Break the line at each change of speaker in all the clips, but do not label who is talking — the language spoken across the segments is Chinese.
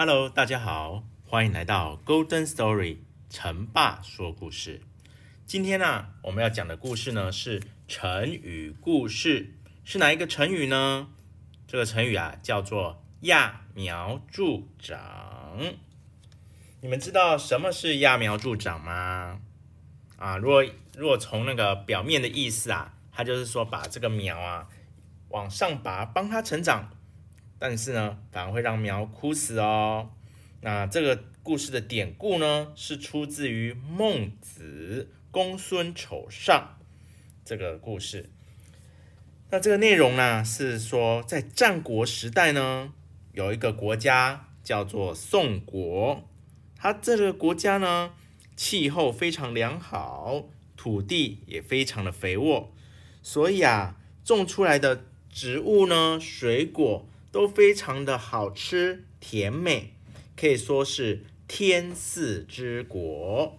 Hello，大家好，欢迎来到 Golden Story 成爸说故事。今天呢、我们要讲的故事呢是成语故事，是哪一个成语呢？这个成语啊叫做揠苗助长。你们知道什么是揠苗助长吗？啊，如果如果从那个表面的意思啊，它就是说把这个苗啊往上拔，帮它成长。但是呢，反而会让苗枯死哦。那这个故事的典故呢，是出自于《孟子·公孙丑上》这个故事。那这个内容呢，是说在战国时代呢，有一个国家叫做宋国。它这个国家呢，气候非常良好，土地也非常的肥沃，所以啊，种出来的植物呢，水果。都非常的好吃甜美，可以说是天赐之国。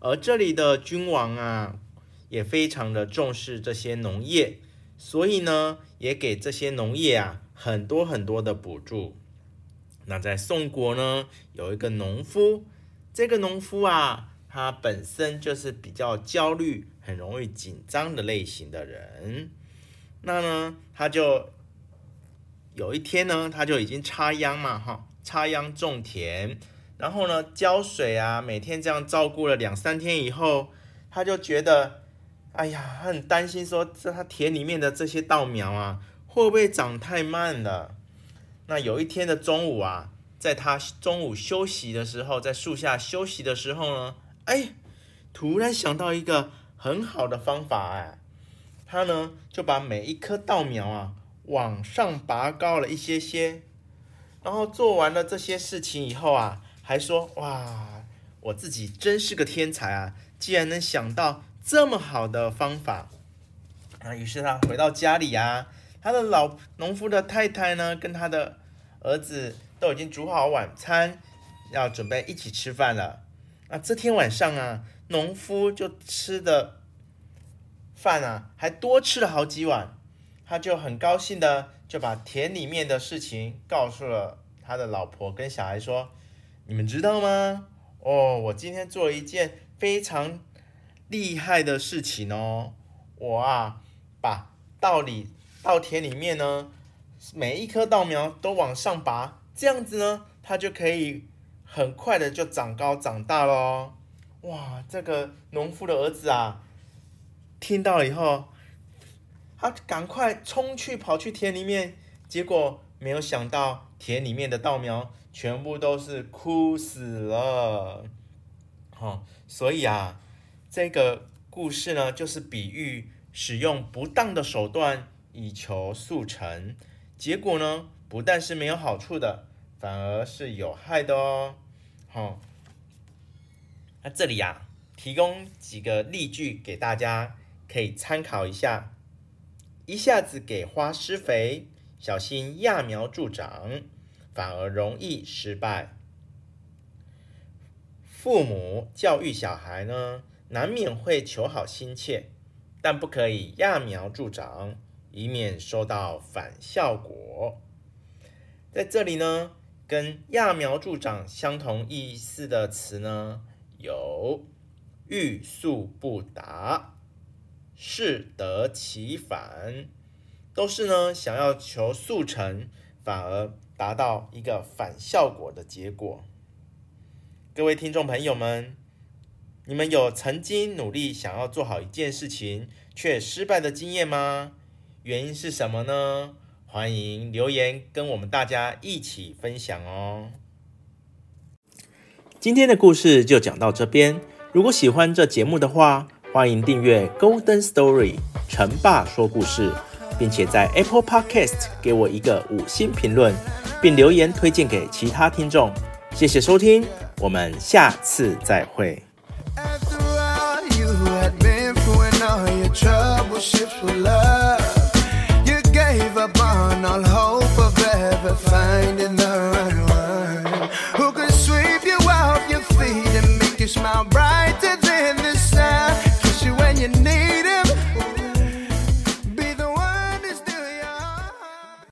而这里的君王啊，也非常的重视这些农业，所以呢，也给这些农业啊很多很多的补助。那在宋国呢，有一个农夫，这个农夫啊，他本身就是比较焦虑、很容易紧张的类型的人。那呢，他就。有一天呢，他就已经插秧嘛，哈，插秧种田，然后呢，浇水啊，每天这样照顾了两三天以后，他就觉得，哎呀，他很担心说，这他田里面的这些稻苗啊，会不会长太慢了？那有一天的中午啊，在他中午休息的时候，在树下休息的时候呢，哎，突然想到一个很好的方法，哎，他呢就把每一棵稻苗啊。往上拔高了一些些，然后做完了这些事情以后啊，还说：“哇，我自己真是个天才啊！竟然能想到这么好的方法。”啊，于是他回到家里啊，他的老农夫的太太呢，跟他的儿子都已经煮好晚餐，要准备一起吃饭了。啊，这天晚上啊，农夫就吃的饭啊，还多吃了好几碗。他就很高兴的就把田里面的事情告诉了他的老婆跟小孩说：“你们知道吗？哦，我今天做了一件非常厉害的事情哦！我啊，把稻里稻田里面呢，每一棵稻苗都往上拔，这样子呢，它就可以很快的就长高长大喽！哇，这个农夫的儿子啊，听到以后。”他赶快冲去跑去田里面，结果没有想到田里面的稻苗全部都是枯死了。哦，所以啊，这个故事呢，就是比喻使用不当的手段以求速成，结果呢，不但是没有好处的，反而是有害的哦。好，哦，那这里呀，提供几个例句给大家，可以参考一下。一下子给花施肥，小心揠苗助长，反而容易失败。父母教育小孩呢，难免会求好心切，但不可以揠苗助长，以免收到反效果。在这里呢，跟揠苗助长相同意思的词呢，有欲速不达。适得其反，都是呢想要求速成，反而达到一个反效果的结果。各位听众朋友们，你们有曾经努力想要做好一件事情却失败的经验吗？原因是什么呢？欢迎留言跟我们大家一起分享哦。今天的故事就讲到这边。如果喜欢这节目的话，欢迎订阅 Golden Story 成爸说故事，并且在 Apple Podcast 给我一个五星评论，并留言推荐给其他听众。谢谢收听，我们下次再会。